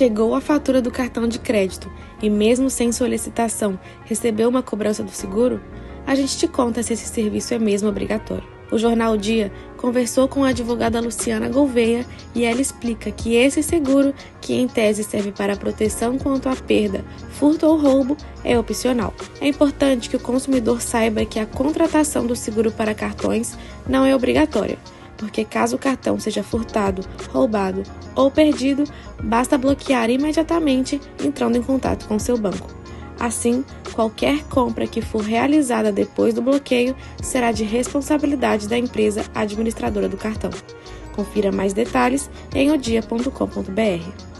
chegou a fatura do cartão de crédito e, mesmo sem solicitação, recebeu uma cobrança do seguro, a gente te conta se esse serviço é mesmo obrigatório. O jornal Dia conversou com a advogada Luciana Gouveia e ela explica que esse seguro, que em tese serve para proteção quanto à perda, furto ou roubo, é opcional. É importante que o consumidor saiba que a contratação do seguro para cartões não é obrigatória porque caso o cartão seja furtado, roubado ou perdido, basta bloquear imediatamente entrando em contato com seu banco. Assim, qualquer compra que for realizada depois do bloqueio será de responsabilidade da empresa administradora do cartão. Confira mais detalhes em odia.com.br.